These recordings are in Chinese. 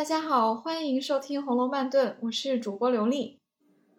大家好，欢迎收听《红楼慢炖》，我是主播刘丽。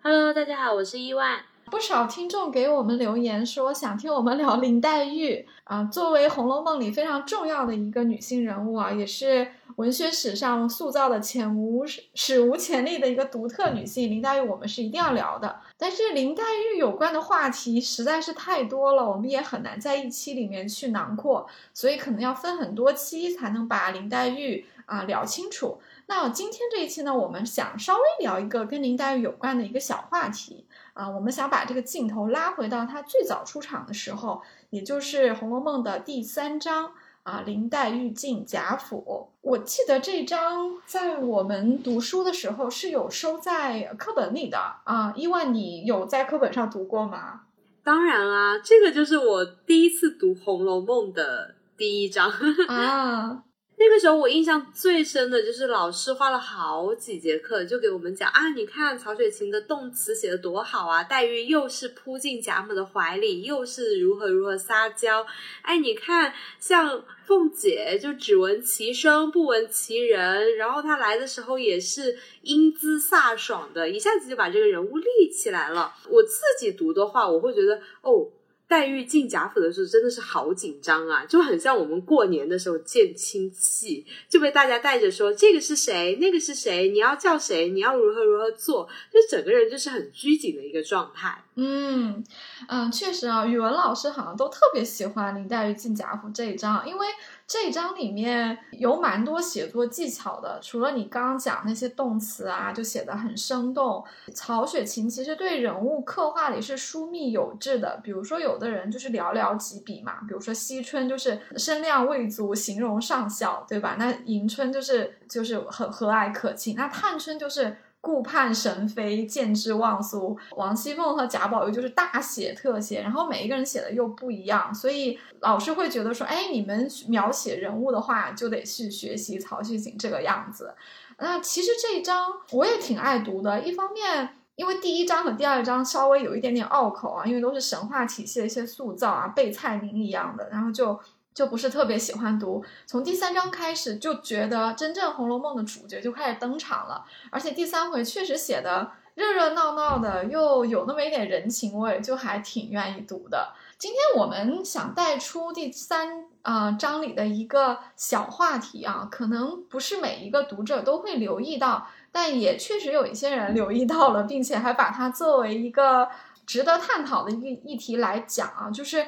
Hello，大家好，我是伊万。不少听众给我们留言说想听我们聊林黛玉啊，作为《红楼梦》里非常重要的一个女性人物啊，也是文学史上塑造的前无史无前例的一个独特女性，林黛玉我们是一定要聊的。但是林黛玉有关的话题实在是太多了，我们也很难在一期里面去囊括，所以可能要分很多期才能把林黛玉啊聊清楚。那今天这一期呢，我们想稍微聊一个跟林黛玉有关的一个小话题啊，我们想把这个镜头拉回到她最早出场的时候，也就是《红楼梦》的第三章啊，林黛玉进贾府。我记得这章在我们读书的时候是有收在课本里的啊，伊万，你有在课本上读过吗？当然啊，这个就是我第一次读《红楼梦》的第一章啊。那个时候我印象最深的就是老师花了好几节课就给我们讲啊，你看曹雪芹的动词写的多好啊，黛玉又是扑进贾母的怀里，又是如何如何撒娇，哎，你看像凤姐就只闻其声不闻其人，然后她来的时候也是英姿飒爽的，一下子就把这个人物立起来了。我自己读的话，我会觉得哦。黛玉进贾府的时候真的是好紧张啊，就很像我们过年的时候见亲戚，就被大家带着说这个是谁，那个是谁，你要叫谁，你要如何如何做，就整个人就是很拘谨的一个状态。嗯嗯，确实啊，语文老师好像都特别喜欢林黛玉进贾府这一章，因为这一章里面有蛮多写作技巧的。除了你刚刚讲那些动词啊，就写得很生动。曹雪芹其实对人物刻画也是疏密有致的，比如说有的人就是寥寥几笔嘛，比如说惜春就是身量未足，形容尚小，对吧？那迎春就是就是很和蔼可亲，那探春就是。顾盼神飞，见之忘俗。王熙凤和贾宝玉就是大写特写，然后每一个人写的又不一样，所以老师会觉得说，哎，你们描写人物的话，就得去学习曹雪芹这个样子。那其实这一章我也挺爱读的，一方面因为第一章和第二章稍微有一点点拗口啊，因为都是神话体系的一些塑造啊，背蔡明一样的，然后就。就不是特别喜欢读，从第三章开始就觉得真正《红楼梦》的主角就开始登场了，而且第三回确实写的热热闹闹的，又有那么一点人情味，就还挺愿意读的。今天我们想带出第三啊、章里的一个小话题啊，可能不是每一个读者都会留意到，但也确实有一些人留意到了，并且还把它作为一个值得探讨的一个议题来讲啊，就是。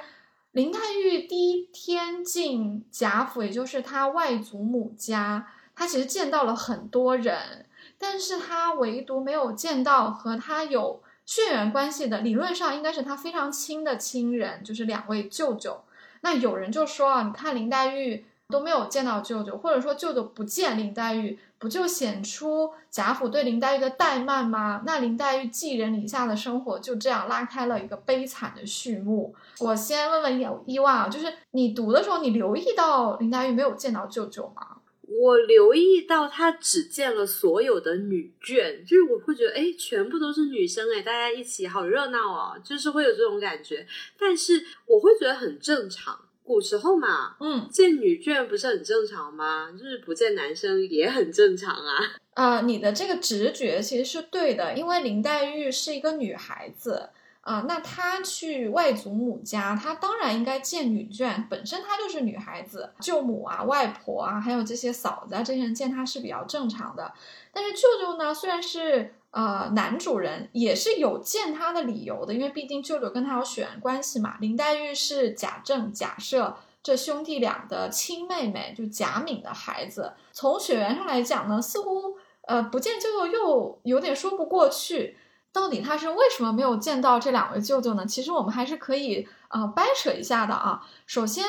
林黛玉第一天进贾府，也就是她外祖母家，她其实见到了很多人，但是她唯独没有见到和她有血缘关系的，理论上应该是她非常亲的亲人，就是两位舅舅。那有人就说啊，你看林黛玉都没有见到舅舅，或者说舅舅不见林黛玉，不就显出贾府对林黛玉的怠慢吗？那林黛玉寄人篱下的生活就这样拉开了一个悲惨的序幕。我先问问伊万啊，就是你读的时候，你留意到林黛玉没有见到舅舅吗？我留意到她只见了所有的女眷，就是我会觉得，哎，全部都是女生，哎，大家一起好热闹哦，就是会有这种感觉。但是我会觉得很正常。古时候嘛，嗯，见女眷不是很正常吗？就是不见男生也很正常啊。啊、呃，你的这个直觉其实是对的，因为林黛玉是一个女孩子啊、呃，那她去外祖母家，她当然应该见女眷，本身她就是女孩子，舅母啊、外婆啊，还有这些嫂子啊，这些人见她是比较正常的。但是舅舅呢，虽然是呃男主人，也是有见他的理由的，因为毕竟舅舅跟他有血缘关系嘛。林黛玉是贾政、贾赦这兄弟俩的亲妹妹，就贾敏的孩子。从血缘上来讲呢，似乎呃不见舅舅又有点说不过去。到底他是为什么没有见到这两位舅舅呢？其实我们还是可以呃掰扯一下的啊。首先。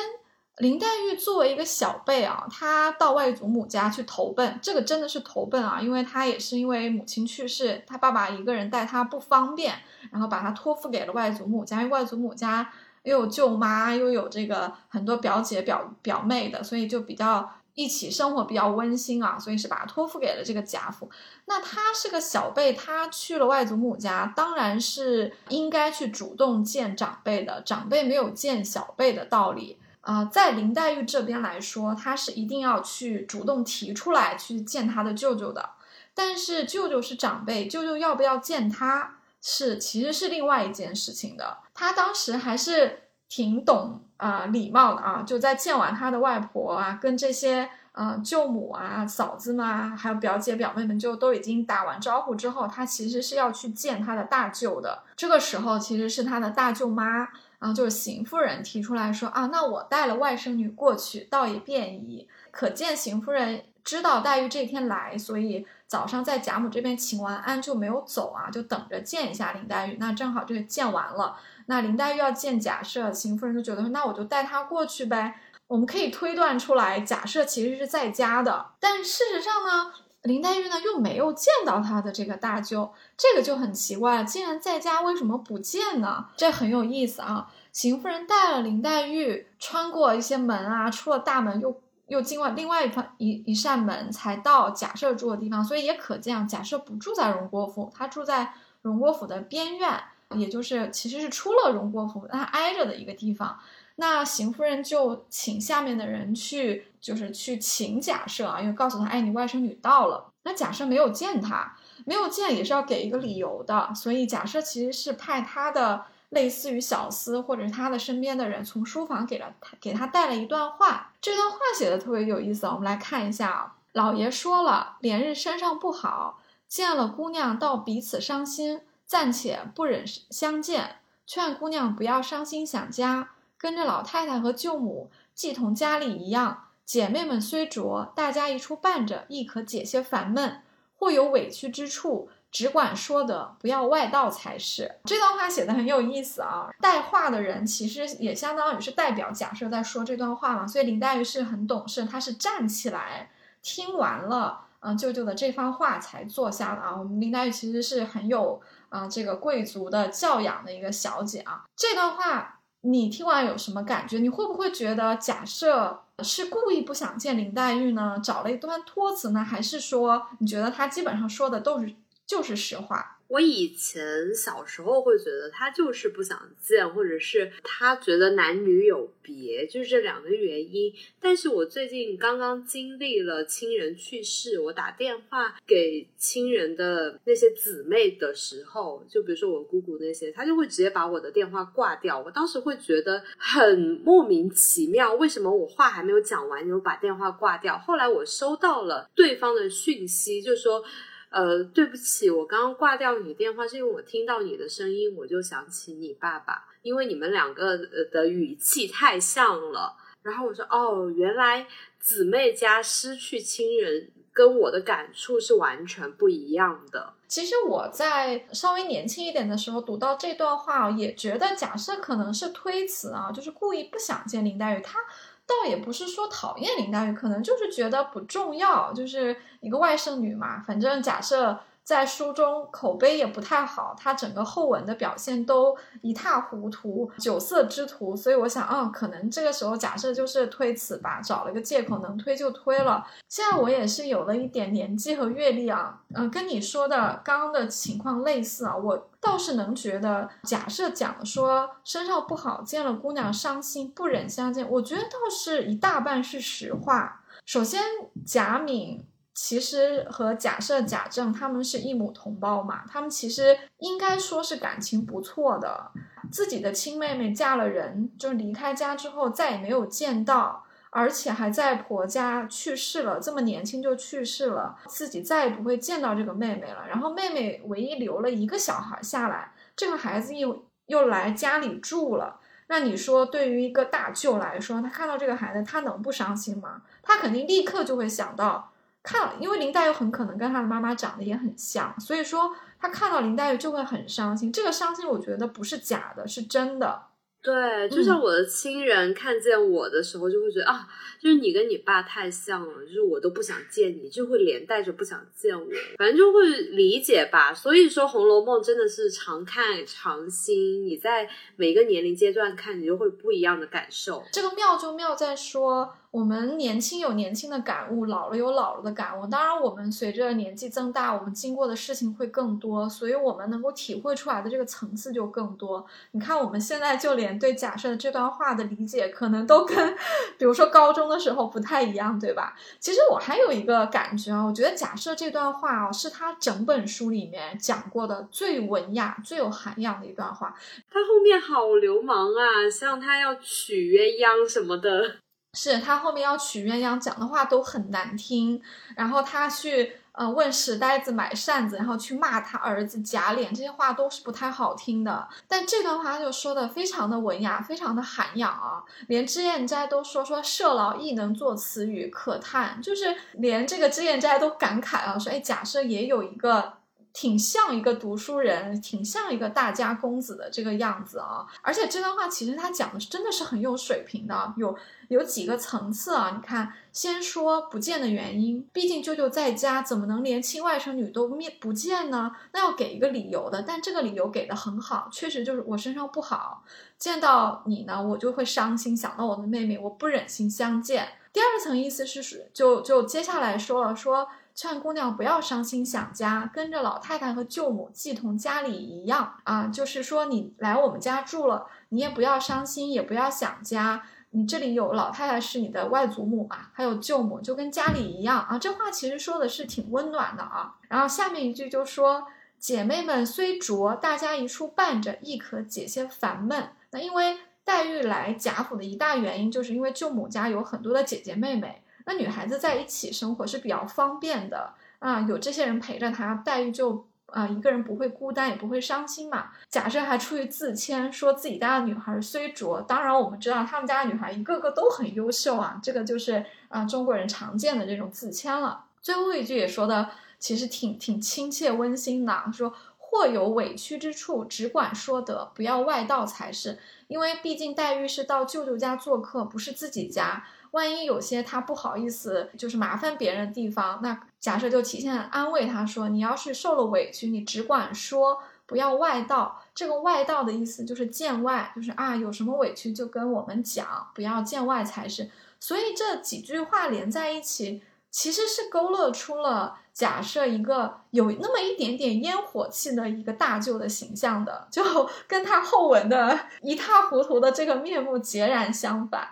林黛玉作为一个小辈啊，她到外祖母家去投奔，这个真的是投奔啊，因为她也是因为母亲去世，她爸爸一个人带她不方便，然后把她托付给了外祖母家，因为外祖母家又有舅妈，又有这个很多表姐表表妹的，所以就比较一起生活比较温馨啊，所以是把她托付给了这个贾府。那她是个小辈，她去了外祖母家，当然是应该去主动见长辈的，长辈没有见小辈的道理。啊，在林黛玉这边来说，她是一定要去主动提出来去见她的舅舅的。但是舅舅是长辈，舅舅要不要见她，是其实是另外一件事情的。她当时还是挺懂啊礼貌的啊，就在见完她的外婆啊，跟这些呃舅母啊、嫂子们啊，还有表姐表妹们，就都已经打完招呼之后，她其实是要去见她的大舅的。这个时候其实是她的大舅妈。然后就是邢夫人提出来说啊，那我带了外甥女过去，倒也便宜。可见邢夫人知道黛玉这天来，所以早上在贾母这边请完安就没有走啊，就等着见一下林黛玉。那正好这个见完了，那林黛玉要见贾赦，邢夫人就觉得说，那我就带她过去呗。我们可以推断出来，贾赦其实是在家的，但事实上呢？林黛玉呢又没有见到她的这个大舅，这个就很奇怪了。既然在家，为什么不见呢？这很有意思啊。邢夫人带了林黛玉穿过一些门啊，出了大门，又又进了另外一扇一一扇门，才到贾赦住的地方。所以也可见，贾赦不住在荣国府，他住在荣国府的边院，也就是其实是出了荣国府，他挨着的一个地方。那邢夫人就请下面的人去，就是去请贾赦啊，因为告诉他，哎，你外甥女到了。那贾赦没有见他，没有见也是要给一个理由的，所以贾赦其实是派他的类似于小厮或者是他的身边的人从书房给了他，给他带了一段话。这段话写的特别有意思，我们来看一下啊。老爷说了，连日身上不好，见了姑娘倒彼此伤心，暂且不忍相见，劝姑娘不要伤心想家。跟着老太太和舅母，既同家里一样，姐妹们虽拙，大家一处伴着，亦可解些烦闷。或有委屈之处，只管说的，不要外道才是。这段话写的很有意思啊！带话的人其实也相当于是代表假设在说这段话嘛，所以林黛玉是很懂事，她是站起来听完了，嗯，舅舅的这番话才坐下的啊。我们林黛玉其实是很有啊这个贵族的教养的一个小姐啊。这段话。你听完有什么感觉？你会不会觉得假设是故意不想见林黛玉呢？找了一段托词呢？还是说你觉得他基本上说的都是就是实话？我以前小时候会觉得他就是不想见，或者是他觉得男女有别，就是这两个原因。但是我最近刚刚经历了亲人去世，我打电话给亲人的那些姊妹的时候，就比如说我姑姑那些，他就会直接把我的电话挂掉。我当时会觉得很莫名其妙，为什么我话还没有讲完，你就把电话挂掉？后来我收到了对方的讯息，就说。呃，对不起，我刚刚挂掉你电话，是因为我听到你的声音，我就想起你爸爸，因为你们两个的语气太像了。然后我说，哦，原来姊妹家失去亲人，跟我的感触是完全不一样的。其实我在稍微年轻一点的时候读到这段话，也觉得假设可能是推辞啊，就是故意不想见林黛玉，他。倒也不是说讨厌林黛玉，可能就是觉得不重要，就是一个外甥女嘛。反正假设。在书中口碑也不太好，他整个后文的表现都一塌糊涂，酒色之徒。所以我想，嗯，可能这个时候假设就是推辞吧，找了个借口，能推就推了。现在我也是有了一点年纪和阅历啊，嗯，跟你说的刚刚的情况类似啊，我倒是能觉得，假设讲说身上不好，见了姑娘伤心，不忍相见，我觉得倒是一大半是实话。首先，贾敏。其实和假设、贾政他们是一母同胞嘛，他们其实应该说是感情不错的。自己的亲妹妹嫁了人，就离开家之后再也没有见到，而且还在婆家去世了，这么年轻就去世了，自己再也不会见到这个妹妹了。然后妹妹唯一留了一个小孩下来，这个孩子又又来家里住了。那你说，对于一个大舅来说，他看到这个孩子，他能不伤心吗？他肯定立刻就会想到。看，因为林黛玉很可能跟她的妈妈长得也很像，所以说她看到林黛玉就会很伤心。这个伤心，我觉得不是假的，是真的。对，就像我的亲人看见我的时候，就会觉得啊，就是你跟你爸太像了，就是我都不想见你，就会连带着不想见我，反正就会理解吧。所以说，《红楼梦》真的是常看常新，你在每个年龄阶段看，你就会不一样的感受。这个妙就妙在说。我们年轻有年轻的感悟，老了有老了的感悟。当然，我们随着年纪增大，我们经过的事情会更多，所以我们能够体会出来的这个层次就更多。你看，我们现在就连对假设的这段话的理解，可能都跟，比如说高中的时候不太一样，对吧？其实我还有一个感觉啊，我觉得假设这段话啊，是他整本书里面讲过的最文雅、最有涵养的一段话。他后面好流氓啊，像他要娶鸳鸯什么的。是他后面要娶鸳鸯，讲的话都很难听。然后他去呃问石呆子买扇子，然后去骂他儿子假脸，这些话都是不太好听的。但这段话就说的非常的文雅，非常的涵养啊。连脂砚斋都说说社劳亦能作此语，可叹。就是连这个脂砚斋都感慨啊，说哎，假设也有一个。挺像一个读书人，挺像一个大家公子的这个样子啊！而且这段话其实他讲的是真的是很有水平的，有有几个层次啊。你看，先说不见的原因，毕竟舅舅在家，怎么能连亲外甥女都面不见呢？那要给一个理由的，但这个理由给的很好，确实就是我身上不好，见到你呢，我就会伤心，想到我的妹妹，我不忍心相见。第二层意思是，就就接下来说了说。劝姑娘不要伤心想家，跟着老太太和舅母寄同家里一样啊。就是说，你来我们家住了，你也不要伤心，也不要想家。你这里有老太太是你的外祖母嘛，还有舅母，就跟家里一样啊。这话其实说的是挺温暖的啊。然后下面一句就说：“姐妹们虽拙，大家一处伴着，亦可解些烦闷。”那因为黛玉来贾府的一大原因，就是因为舅母家有很多的姐姐妹妹。那女孩子在一起生活是比较方便的啊，有这些人陪着她，黛玉就啊一个人不会孤单，也不会伤心嘛。贾赦还出于自谦，说自己家的女孩虽拙，当然我们知道他们家的女孩一个个都很优秀啊，这个就是啊中国人常见的这种自谦了。最后一句也说的其实挺挺亲切温馨的，说或有委屈之处，只管说得，不要外道才是。因为毕竟黛玉是到舅舅家做客，不是自己家。万一有些他不好意思，就是麻烦别人的地方，那假设就提前安慰他说：“你要是受了委屈，你只管说，不要外道。”这个外道的意思就是见外，就是啊，有什么委屈就跟我们讲，不要见外才是。所以这几句话连在一起，其实是勾勒出了假设一个有那么一点点烟火气的一个大舅的形象的，就 跟他后文的一塌糊涂的这个面目截然相反。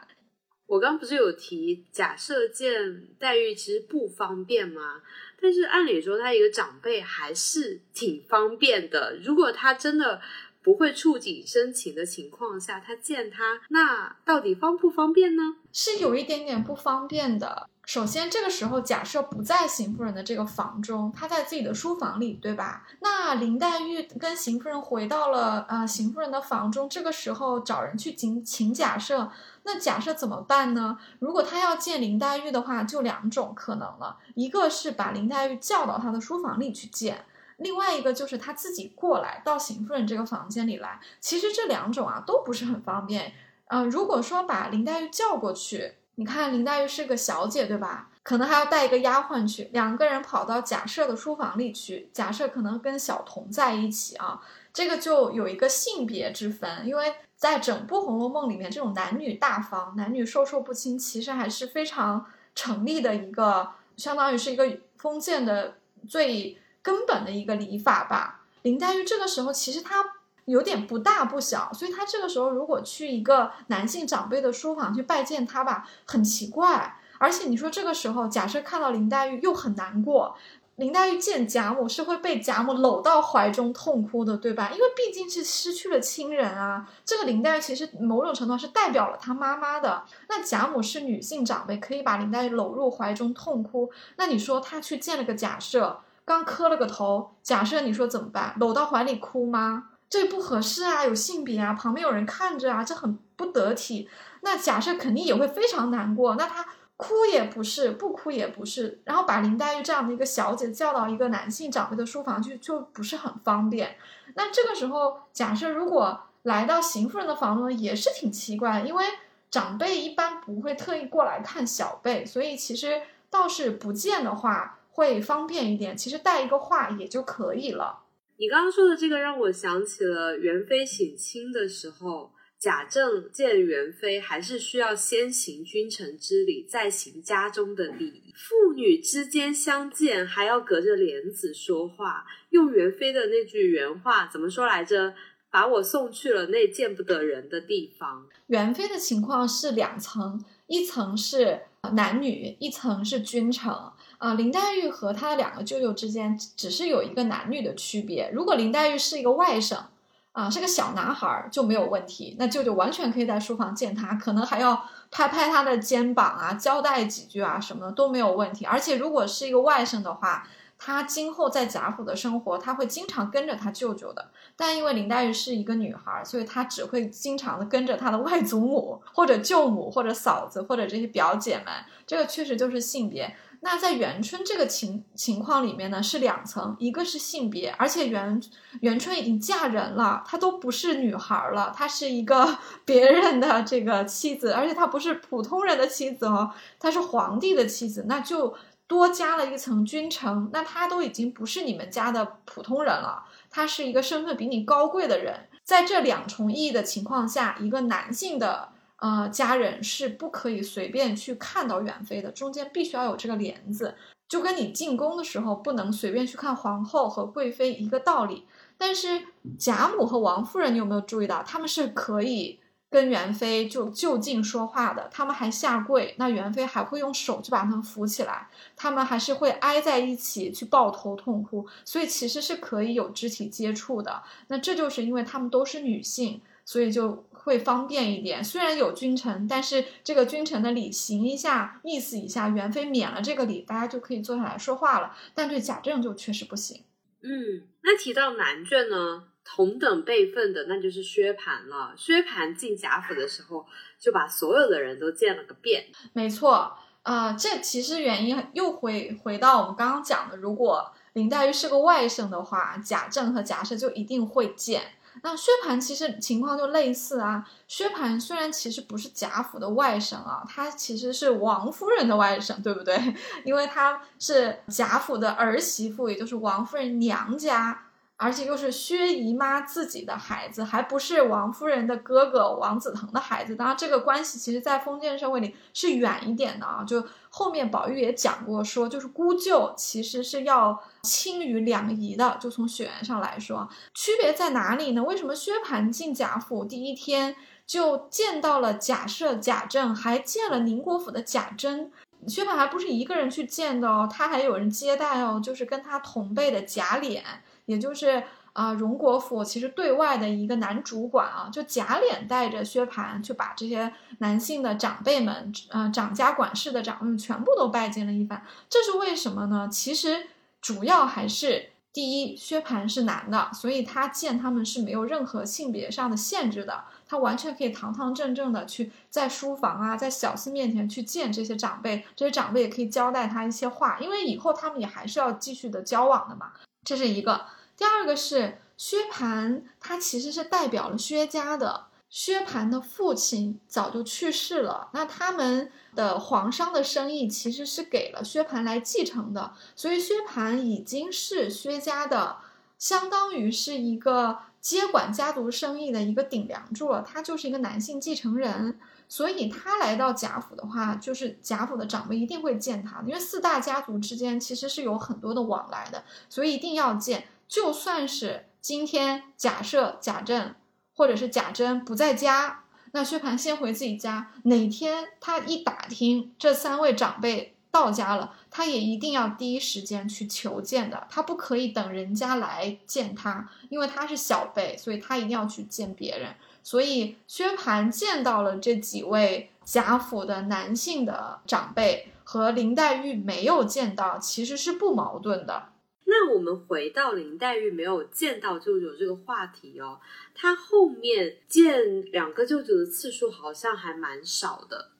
我刚不是有提，假设见黛玉其实不方便吗？但是按理说，他一个长辈还是挺方便的。如果他真的不会触景生情的情况下，他见他，那到底方不方便呢？是有一点点不方便的。首先，这个时候假设不在邢夫人的这个房中，她在自己的书房里，对吧？那林黛玉跟邢夫人回到了呃邢夫人的房中，这个时候找人去请请假设，那假设怎么办呢？如果他要见林黛玉的话，就两种可能了，一个是把林黛玉叫到他的书房里去见，另外一个就是他自己过来到邢夫人这个房间里来。其实这两种啊都不是很方便。嗯，如果说把林黛玉叫过去。你看林黛玉是个小姐，对吧？可能还要带一个丫鬟去，两个人跑到假设的书房里去。假设可能跟小童在一起啊，这个就有一个性别之分，因为在整部《红楼梦》里面，这种男女大房、男女授受不亲，其实还是非常成立的一个，相当于是一个封建的最根本的一个礼法吧。林黛玉这个时候其实她。有点不大不小，所以她这个时候如果去一个男性长辈的书房去拜见他吧，很奇怪。而且你说这个时候，假设看到林黛玉又很难过，林黛玉见贾母是会被贾母搂到怀中痛哭的，对吧？因为毕竟是失去了亲人啊。这个林黛玉其实某种程度上是代表了她妈妈的。那贾母是女性长辈，可以把林黛玉搂入怀中痛哭。那你说她去见了个贾赦，刚磕了个头，贾赦你说怎么办？搂到怀里哭吗？这不合适啊，有性别啊，旁边有人看着啊，这很不得体。那假设肯定也会非常难过。那他哭也不是，不哭也不是，然后把林黛玉这样的一个小姐叫到一个男性长辈的书房去，就不是很方便。那这个时候，假设如果来到邢夫人的房呢，也是挺奇怪，因为长辈一般不会特意过来看小辈，所以其实倒是不见的话会方便一点。其实带一个话也就可以了。你刚刚说的这个让我想起了元妃省亲的时候，贾政见元妃还是需要先行君臣之礼，再行家中的礼。父女之间相见还要隔着帘子说话，用元妃的那句原话怎么说来着？把我送去了那见不得人的地方。元妃的情况是两层，一层是男女，一层是君臣。啊，林黛玉和她的两个舅舅之间只是有一个男女的区别。如果林黛玉是一个外甥。啊，是个小男孩就没有问题，那舅舅完全可以在书房见他，可能还要拍拍他的肩膀啊，交代几句啊，什么的都没有问题。而且如果是一个外甥的话，他今后在贾府的生活，他会经常跟着他舅舅的。但因为林黛玉是一个女孩，所以她只会经常的跟着她的外祖母或者舅母或者嫂子或者这些表姐们。这个确实就是性别。那在元春这个情情况里面呢，是两层，一个是性别，而且元元春已经嫁人了，她都不是女孩了，她是一个 别人的这个妻子，而且她不是普通人的妻子哦，她是皇帝的妻子，那就多加了一层君臣，那她都已经不是你们家的普通人了，她是一个身份比你高贵的人，在这两重意义的情况下，一个男性的。呃，家人是不可以随便去看到元妃的，中间必须要有这个帘子，就跟你进宫的时候不能随便去看皇后和贵妃一个道理。但是贾母和王夫人，你有没有注意到，他们是可以跟元妃就就近说话的，他们还下跪，那元妃还会用手去把他们扶起来，他们还是会挨在一起去抱头痛哭，所以其实是可以有肢体接触的。那这就是因为他们都是女性，所以就。会方便一点，虽然有君臣，但是这个君臣的礼行一下，意思一下，元妃免了这个礼，大家就可以坐下来说话了。但对贾政就确实不行。嗯，那提到男眷呢，同等辈分的那就是薛蟠了。薛蟠进贾府的时候，就把所有的人都见了个遍。没错，啊，这其实原因又回回到我们刚刚讲的，如果林黛玉是个外甥的话，贾政和贾赦就一定会见。那薛蟠其实情况就类似啊。薛蟠虽然其实不是贾府的外甥啊，他其实是王夫人的外甥，对不对？因为他是贾府的儿媳妇，也就是王夫人娘家，而且又是薛姨妈自己的孩子，还不是王夫人的哥哥王子腾的孩子。当然，这个关系其实在封建社会里是远一点的啊。就后面宝玉也讲过，说就是姑舅其实是要。亲于两仪的，就从血缘上来说，区别在哪里呢？为什么薛蟠进贾府第一天就见到了贾赦、贾政，还见了宁国府的贾珍？薛蟠还不是一个人去见的哦，他还有人接待哦，就是跟他同辈的贾琏，也就是啊荣国府其实对外的一个男主管啊，就贾琏带着薛蟠去把这些男性的长辈们，呃掌家管事的长辈们全部都拜见了一番。这是为什么呢？其实。主要还是第一，薛蟠是男的，所以他见他们是没有任何性别上的限制的，他完全可以堂堂正正的去在书房啊，在小厮面前去见这些长辈，这些长辈也可以交代他一些话，因为以后他们也还是要继续的交往的嘛。这是一个。第二个是薛蟠，他其实是代表了薛家的。薛蟠的父亲早就去世了，那他们的皇商的生意其实是给了薛蟠来继承的，所以薛蟠已经是薛家的，相当于是一个接管家族生意的一个顶梁柱了。他就是一个男性继承人，所以他来到贾府的话，就是贾府的长辈一定会见他，因为四大家族之间其实是有很多的往来的，所以一定要见。就算是今天假设贾政。或者是贾珍不在家，那薛蟠先回自己家。哪天他一打听这三位长辈到家了，他也一定要第一时间去求见的。他不可以等人家来见他，因为他是小辈，所以他一定要去见别人。所以薛蟠见到了这几位贾府的男性的长辈，和林黛玉没有见到，其实是不矛盾的。那我们回到林黛玉没有见到舅舅这个话题哦，她后面见两个舅舅的次数好像还蛮少的。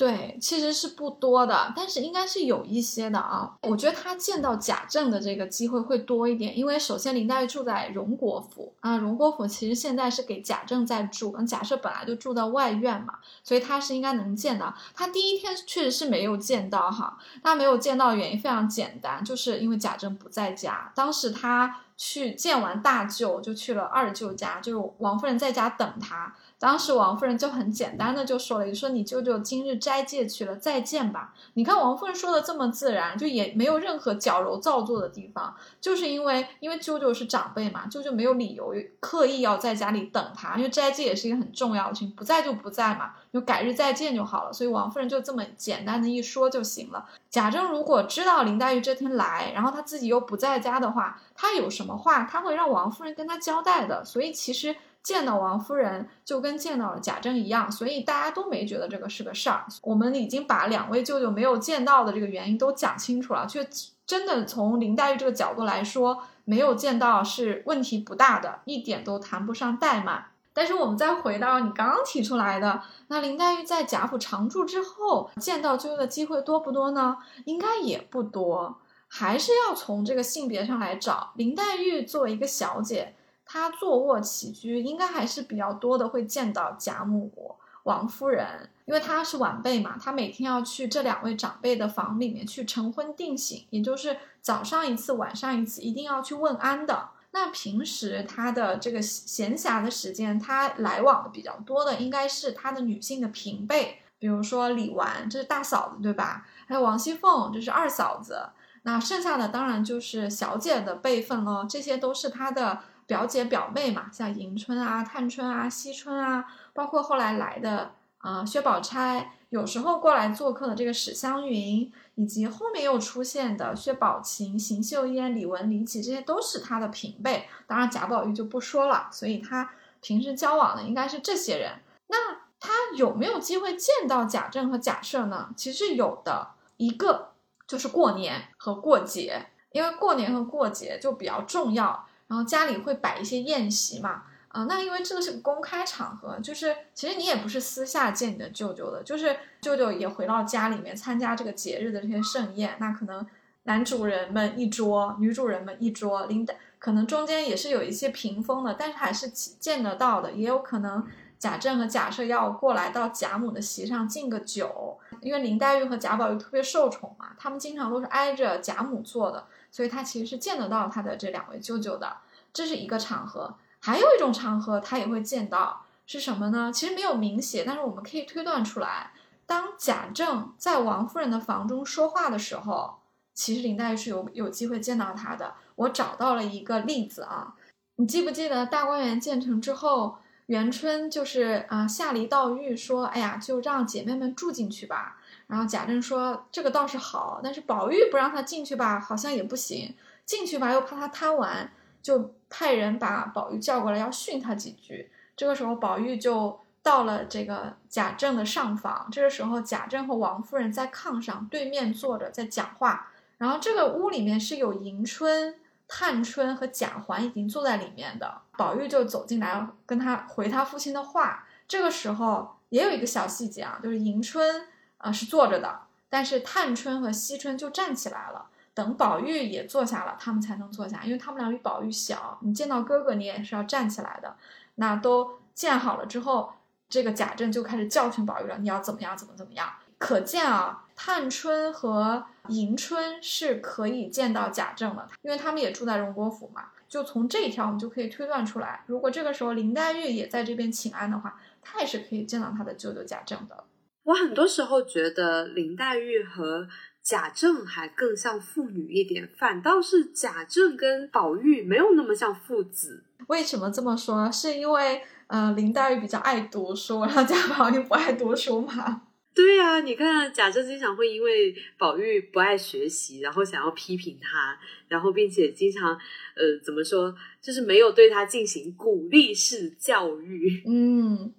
对，其实是不多的，但是应该是有一些的啊。我觉得他见到贾政的这个机会会多一点，因为首先林黛玉住在荣国府啊，荣国府其实现在是给贾政在住，嗯，贾赦本来就住到外院嘛，所以他是应该能见到。他第一天确实是没有见到哈，他没有见到原因非常简单，就是因为贾政不在家，当时他去见完大舅，就去了二舅家，就是王夫人在家等他。当时王夫人就很简单的就说了一句，说你舅舅今日斋戒去了，再见吧。你看王夫人说的这么自然，就也没有任何矫揉造作的地方，就是因为因为舅舅是长辈嘛，舅舅没有理由刻意要在家里等他，因为斋戒也是一个很重要的事情，不在就不在嘛，就改日再见就好了。所以王夫人就这么简单的一说就行了。贾政如果知道林黛玉这天来，然后他自己又不在家的话，他有什么话他会让王夫人跟他交代的。所以其实。见到王夫人就跟见到了贾政一样，所以大家都没觉得这个是个事儿。我们已经把两位舅舅没有见到的这个原因都讲清楚了，却真的从林黛玉这个角度来说，没有见到是问题不大的，一点都谈不上怠慢。但是我们再回到你刚刚提出来的，那林黛玉在贾府常住之后，见到舅舅的机会多不多呢？应该也不多，还是要从这个性别上来找。林黛玉作为一个小姐。他坐卧起居应该还是比较多的，会见到贾母、王夫人，因为他是晚辈嘛，他每天要去这两位长辈的房里面去晨昏定省，也就是早上一次，晚上一次，一定要去问安的。那平时他的这个闲暇的时间，他来往的比较多的，应该是他的女性的平辈，比如说李纨，这是大嫂子，对吧？还有王熙凤，这是二嫂子。那剩下的当然就是小姐的辈分了，这些都是他的。表姐表妹嘛，像迎春啊、探春啊、惜春啊，包括后来来的啊薛宝钗，有时候过来做客的这个史湘云，以及后面又出现的薛宝琴、邢岫烟、李文、李绮，这些都是他的平辈。当然贾宝玉就不说了，所以他平时交往的应该是这些人。那他有没有机会见到贾政和贾赦呢？其实有的，一个就是过年和过节，因为过年和过节就比较重要。然后家里会摆一些宴席嘛，啊，那因为这个是个公开场合，就是其实你也不是私下见你的舅舅的，就是舅舅也回到家里面参加这个节日的这些盛宴，那可能男主人们一桌，女主人们一桌，领导可能中间也是有一些屏风的，但是还是见得到的，也有可能贾政和贾赦要过来到贾母的席上敬个酒，因为林黛玉和贾宝玉特别受宠嘛，他们经常都是挨着贾母坐的。所以他其实是见得到他的这两位舅舅的，这是一个场合。还有一种场合，他也会见到，是什么呢？其实没有明写，但是我们可以推断出来。当贾政在王夫人的房中说话的时候，其实林黛玉是有有机会见到他的。我找到了一个例子啊，你记不记得大观园建成之后，元春就是啊下离道玉说：“哎呀，就让姐妹们住进去吧。”然后贾政说：“这个倒是好，但是宝玉不让他进去吧，好像也不行。进去吧，又怕他贪玩，就派人把宝玉叫过来，要训他几句。这个时候，宝玉就到了这个贾政的上房。这个时候，贾政和王夫人在炕上对面坐着，在讲话。然后这个屋里面是有迎春、探春和贾环已经坐在里面的。宝玉就走进来，跟他回他父亲的话。这个时候也有一个小细节啊，就是迎春。”啊，是坐着的，但是探春和惜春就站起来了。等宝玉也坐下了，他们才能坐下，因为他们俩比宝玉小。你见到哥哥，你也是要站起来的。那都见好了之后，这个贾政就开始教训宝玉了：“你要怎么样，怎么怎么样。”可见啊，探春和迎春是可以见到贾政的，因为他们也住在荣国府嘛。就从这一条，我们就可以推断出来，如果这个时候林黛玉也在这边请安的话，她也是可以见到她的舅舅贾政的。我很多时候觉得林黛玉和贾政还更像父女一点，反倒是贾政跟宝玉没有那么像父子。为什么这么说？是因为呃林黛玉比较爱读书，然后贾宝玉不爱读书吗？对呀，你看贾政经常会因为宝玉不爱学习，然后想要批评他，然后并且经常呃怎么说，就是没有对他进行鼓励式教育。嗯。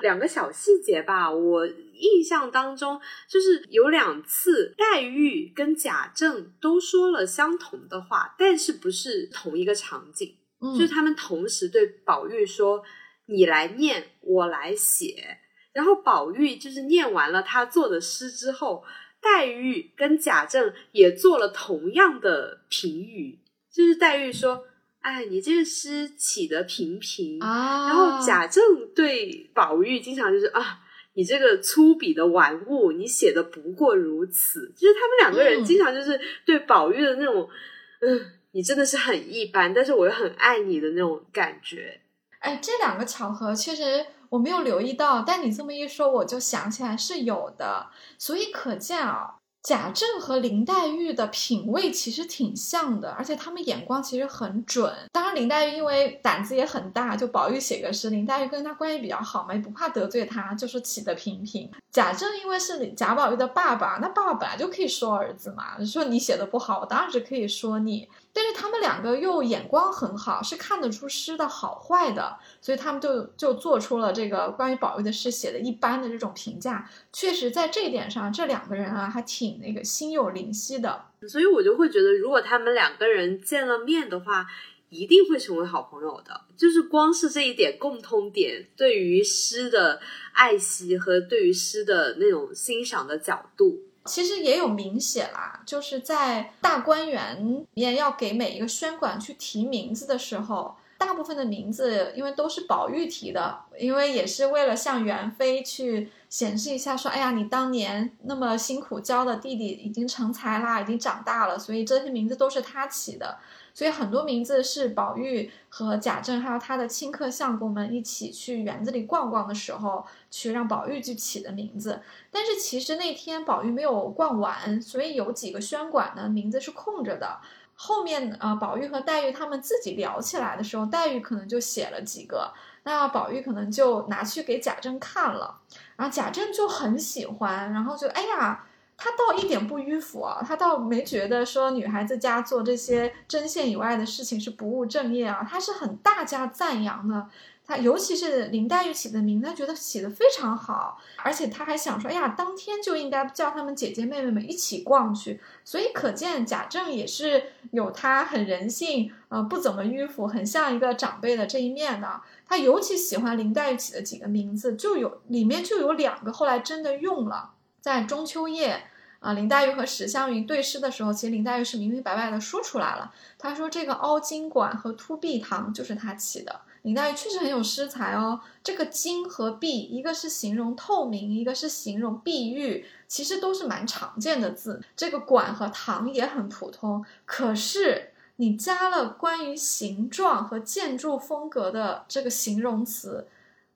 两个小细节吧，我印象当中就是有两次黛玉跟贾政都说了相同的话，但是不是同一个场景，就是他们同时对宝玉说：“你来念，我来写。”然后宝玉就是念完了他做的诗之后，黛玉跟贾政也做了同样的评语，就是黛玉说。哎，你这个诗起得平平啊！然后贾政对宝玉经常就是啊，你这个粗鄙的玩物，你写的不过如此。就是他们两个人经常就是对宝玉的那种，嗯，你真的是很一般，但是我又很爱你的那种感觉。哎，这两个巧合确实我没有留意到，但你这么一说，我就想起来是有的。所以可见啊，贾政和林黛玉的品味其实挺像的，而且他们眼光其实很准。当然，林黛玉因为胆子也很大，就宝玉写个诗，林黛玉跟他关系比较好嘛，也不怕得罪他，就是起得平平。贾政因为是贾宝玉的爸爸，那爸爸本来就可以说儿子嘛，说你写的不好，我当然是可以说你。但是他们两个又眼光很好，是看得出诗的好坏的，所以他们就就做出了这个关于宝玉的诗写的一般的这种评价。确实，在这一点上，这两个人啊还挺那个心有灵犀的。所以我就会觉得，如果他们两个人见了面的话，一定会成为好朋友的。就是光是这一点共通点，对于诗的爱惜和对于诗的那种欣赏的角度。其实也有明显啦，就是在大观园里面要给每一个宣馆去提名字的时候，大部分的名字因为都是宝玉提的，因为也是为了向元妃去显示一下，说，哎呀，你当年那么辛苦教的弟弟已经成才啦，已经长大了，所以这些名字都是他起的。所以很多名字是宝玉和贾政还有他的亲客相公们一起去园子里逛逛的时候，去让宝玉去起的名字。但是其实那天宝玉没有逛完，所以有几个轩馆呢名字是空着的。后面呃，宝玉和黛玉他们自己聊起来的时候，黛玉可能就写了几个，那宝玉可能就拿去给贾政看了，然后贾政就很喜欢，然后就哎呀。他倒一点不迂腐啊，他倒没觉得说女孩子家做这些针线以外的事情是不务正业啊，他是很大加赞扬的。他尤其是林黛玉起的名，他觉得起的非常好，而且他还想说，哎呀，当天就应该叫他们姐姐妹妹们一起逛去。所以可见贾政也是有他很人性，呃，不怎么迂腐，很像一个长辈的这一面的。他尤其喜欢林黛玉起的几个名字，就有里面就有两个后来真的用了，在中秋夜。啊，林黛玉和史湘云对诗的时候，其实林黛玉是明明白白的说出来了。她说这个凹晶馆和凸碧堂就是她起的。林黛玉确实很有诗才哦。这个晶和碧，一个是形容透明，一个是形容碧玉，其实都是蛮常见的字。这个馆和堂也很普通，可是你加了关于形状和建筑风格的这个形容词，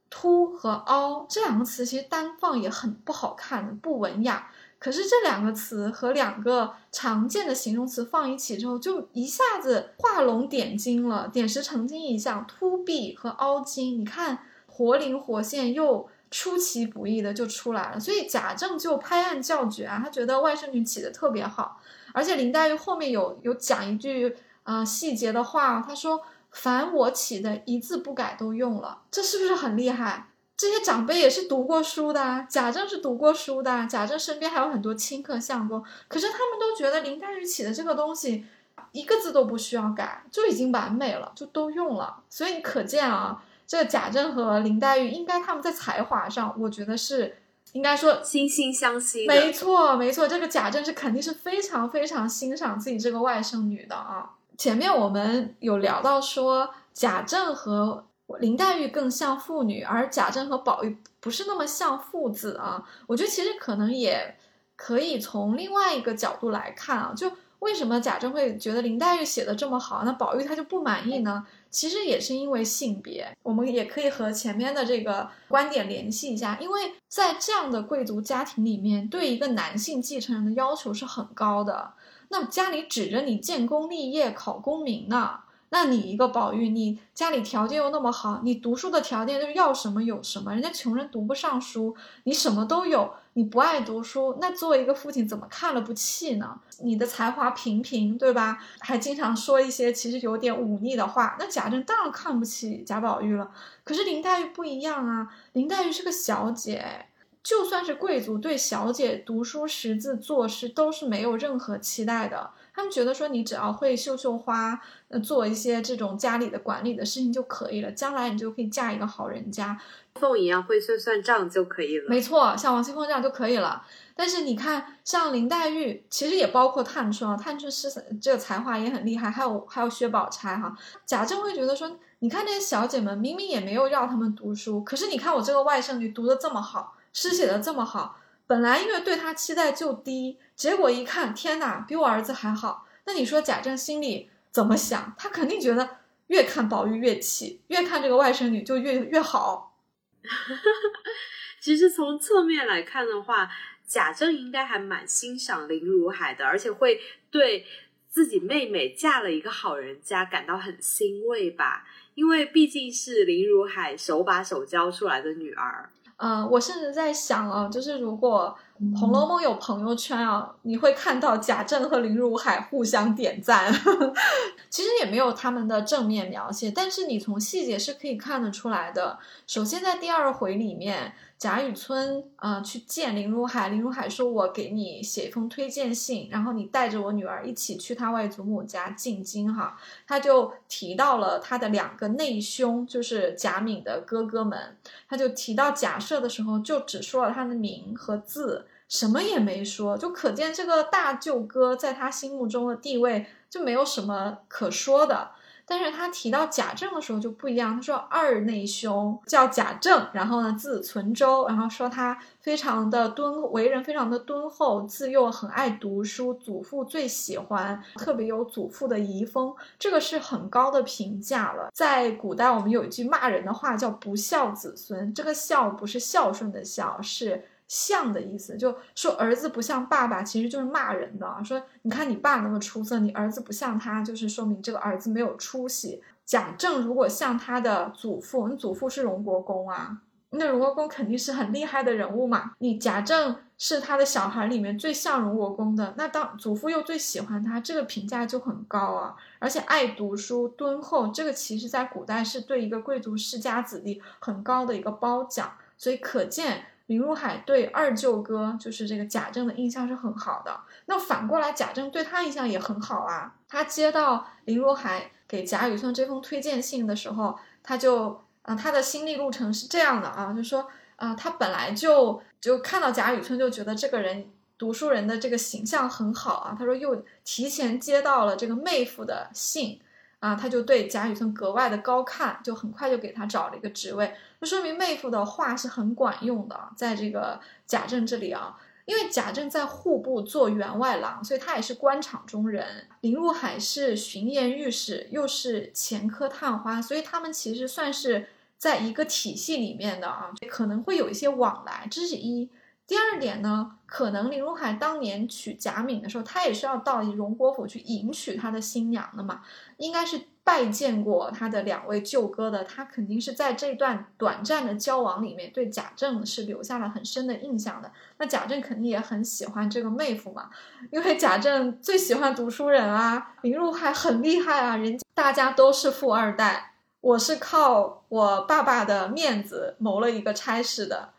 凸和凹这两个词，其实单放也很不好看，不文雅。可是这两个词和两个常见的形容词放一起之后，就一下子画龙点睛了，点石成金一样，凸壁和凹晶，你看活灵活现又出其不意的就出来了。所以贾政就拍案叫绝啊，他觉得外甥女起的特别好，而且林黛玉后面有有讲一句啊细节的话，她说凡我起的一字不改都用了，这是不是很厉害？这些长辈也是读过书的，贾政是读过书的，贾政身边还有很多亲客相公，可是他们都觉得林黛玉起的这个东西，一个字都不需要改，就已经完美了，就都用了。所以你可见啊，这个贾政和林黛玉应该他们在才华上，我觉得是应该说惺惺相惜。没错，没错，这个贾政是肯定是非常非常欣赏自己这个外甥女的啊。前面我们有聊到说贾政和。林黛玉更像妇女，而贾政和宝玉不是那么像父子啊。我觉得其实可能也可以从另外一个角度来看啊，就为什么贾政会觉得林黛玉写的这么好，那宝玉他就不满意呢？其实也是因为性别。我们也可以和前面的这个观点联系一下，因为在这样的贵族家庭里面，对一个男性继承人的要求是很高的。那家里指着你建功立业、考功名呢？那你一个宝玉，你家里条件又那么好，你读书的条件就是要什么有什么，人家穷人读不上书，你什么都有，你不爱读书，那作为一个父亲怎么看了不气呢？你的才华平平，对吧？还经常说一些其实有点忤逆的话，那贾政当然看不起贾宝玉了。可是林黛玉不一样啊，林黛玉是个小姐，就算是贵族，对小姐读书识字作诗都是没有任何期待的。他们觉得说你只要会绣绣花，呃，做一些这种家里的管理的事情就可以了，将来你就可以嫁一个好人家。凤一样会算算账就可以了。没错，像王熙凤这样就可以了。但是你看，像林黛玉，其实也包括探春啊，探春是这个才华也很厉害，还有还有薛宝钗哈。贾政会觉得说，你看这些小姐们，明明也没有要她们读书，可是你看我这个外甥女读的这么好，诗写的这么好。本来因为对她期待就低，结果一看，天哪，比我儿子还好。那你说贾政心里怎么想？他肯定觉得越看宝玉越气，越看这个外甥女就越越好。其实从侧面来看的话，贾政应该还蛮欣赏林如海的，而且会对自己妹妹嫁了一个好人家感到很欣慰吧。因为毕竟是林如海手把手教出来的女儿。呃，我甚至在想啊，就是如果《红楼梦》有朋友圈啊，你会看到贾政和林如海互相点赞。其实也没有他们的正面描写，但是你从细节是可以看得出来的。首先在第二回里面。贾雨村啊，去见林如海。林如海说：“我给你写一封推荐信，然后你带着我女儿一起去他外祖母家进京。”哈，他就提到了他的两个内兄，就是贾敏的哥哥们。他就提到贾赦的时候，就只说了他的名和字，什么也没说，就可见这个大舅哥在他心目中的地位就没有什么可说的。但是他提到贾政的时候就不一样，他说二内兄叫贾政，然后呢字存周，然后说他非常的敦，为人非常的敦厚，自幼很爱读书，祖父最喜欢，特别有祖父的遗风，这个是很高的评价了。在古代，我们有一句骂人的话叫不孝子孙，这个孝不是孝顺的孝，是。像的意思，就说儿子不像爸爸，其实就是骂人的。说你看你爸那么出色，你儿子不像他，就是说明这个儿子没有出息。贾政如果像他的祖父，你祖父是荣国公啊，那荣国公肯定是很厉害的人物嘛。你贾政是他的小孩里面最像荣国公的，那当祖父又最喜欢他，这个评价就很高啊。而且爱读书、敦厚，这个其实在古代是对一个贵族世家子弟很高的一个褒奖，所以可见。林如海对二舅哥就是这个贾政的印象是很好的，那反过来贾政对他印象也很好啊。他接到林如海给贾雨村这封推荐信的时候，他就啊，他的心历路程是这样的啊，就说啊，他本来就就看到贾雨村就觉得这个人读书人的这个形象很好啊。他说又提前接到了这个妹夫的信。啊，他就对贾雨村格外的高看，就很快就给他找了一个职位，就说明妹夫的话是很管用的。在这个贾政这里啊，因为贾政在户部做员外郎，所以他也是官场中人。林如海是巡盐御史，又是前科探花，所以他们其实算是在一个体系里面的啊，可能会有一些往来，这是一。第二点呢，可能林如海当年娶贾敏的时候，他也是要到荣国府去迎娶他的新娘的嘛，应该是拜见过他的两位舅哥的，他肯定是在这段短暂的交往里面对贾政是留下了很深的印象的。那贾政肯定也很喜欢这个妹夫嘛，因为贾政最喜欢读书人啊，林如海很厉害啊，人家大家都是富二代，我是靠我爸爸的面子谋了一个差事的。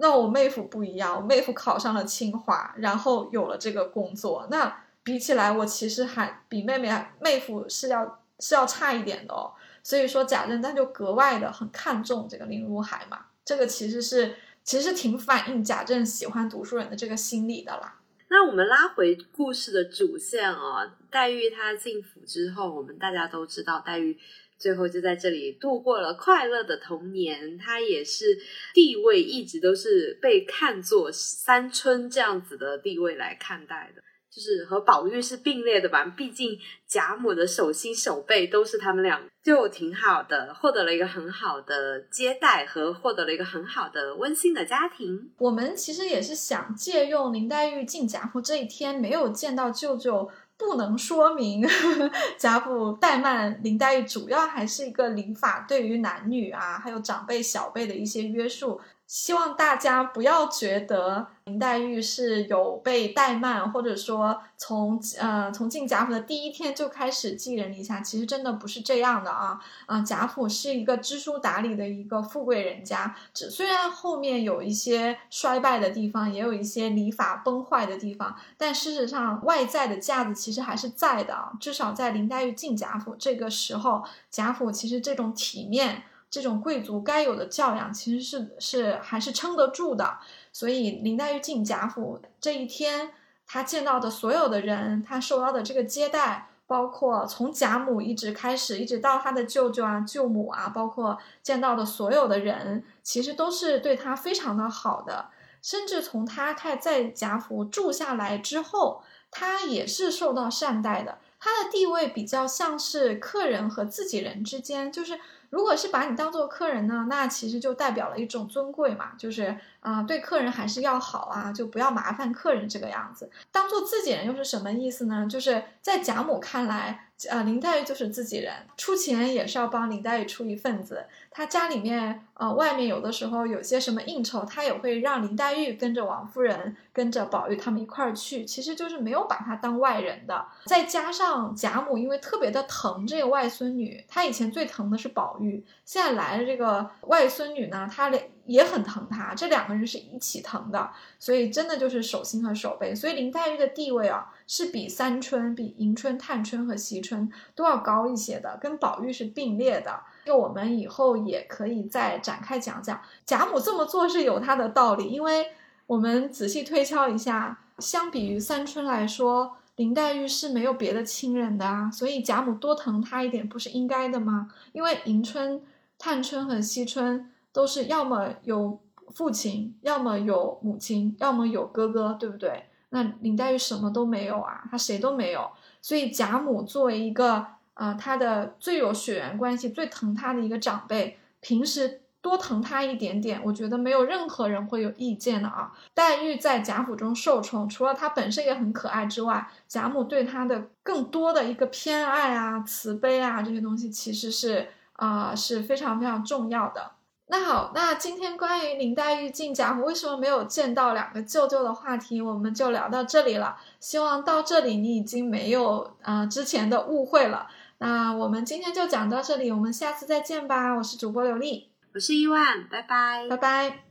那我妹夫不一样，我妹夫考上了清华，然后有了这个工作。那比起来，我其实还比妹妹妹夫是要是要差一点的哦。所以说贾政他就格外的很看重这个林如海嘛。这个其实是其实挺反映贾政喜欢读书人的这个心理的啦。那我们拉回故事的主线哦，黛玉她进府之后，我们大家都知道黛玉。最后就在这里度过了快乐的童年，他也是地位一直都是被看作三春这样子的地位来看待的，就是和宝玉是并列的吧。毕竟贾母的手心手背都是他们俩，就挺好的，获得了一个很好的接待和获得了一个很好的温馨的家庭。我们其实也是想借用林黛玉进贾府这一天没有见到舅舅。不能说明 贾府怠慢林黛玉，主要还是一个礼法对于男女啊，还有长辈小辈的一些约束。希望大家不要觉得林黛玉是有被怠慢，或者说从呃从进贾府的第一天就开始寄人篱下，其实真的不是这样的啊啊！贾府是一个知书达理的一个富贵人家，只虽然后面有一些衰败的地方，也有一些礼法崩坏的地方，但事实上外在的架子其实还是在的啊。至少在林黛玉进贾府这个时候，贾府其实这种体面。这种贵族该有的教养，其实是是还是撑得住的。所以林黛玉进贾府这一天，她见到的所有的人，她受到的这个接待，包括从贾母一直开始，一直到她的舅舅啊、舅母啊，包括见到的所有的人，其实都是对她非常的好的。甚至从她开在贾府住下来之后，她也是受到善待的。她的地位比较像是客人和自己人之间，就是如果是把你当做客人呢，那其实就代表了一种尊贵嘛，就是啊、对客人还是要好啊，就不要麻烦客人这个样子。当做自己人又是什么意思呢？就是在贾母看来，呃，林黛玉就是自己人，出钱也是要帮林黛玉出一份子。他家里面，呃，外面有的时候有些什么应酬，他也会让林黛玉跟着王夫人、跟着宝玉他们一块儿去，其实就是没有把她当外人的。再加上贾母因为特别的疼这个外孙女，她以前最疼的是宝玉，现在来了这个外孙女呢，她也也很疼她，这两个人是一起疼的，所以真的就是手心和手背。所以林黛玉的地位啊，是比三春、比迎春、探春和惜春都要高一些的，跟宝玉是并列的。就我们以后也可以再展开讲讲。贾母这么做是有她的道理，因为我们仔细推敲一下，相比于三春来说，林黛玉是没有别的亲人的啊，所以贾母多疼她一点不是应该的吗？因为迎春、探春和惜春都是要么有父亲，要么有母亲，要么有哥哥，对不对？那林黛玉什么都没有啊，她谁都没有，所以贾母作为一个啊、呃，她的最有血缘关系、最疼她的一个长辈，平时多疼她一点点，我觉得没有任何人会有意见的啊。黛玉在贾府中受宠，除了她本身也很可爱之外，贾母对她的更多的一个偏爱啊、慈悲啊这些东西，其实是啊、是非常非常重要的。那好，那今天关于林黛玉进贾府为什么没有见到两个舅舅的话题，我们就聊到这里了。希望到这里你已经没有啊、呃、之前的误会了。那我们今天就讲到这里，我们下次再见吧。我是主播刘丽，我是伊万，拜拜，拜拜。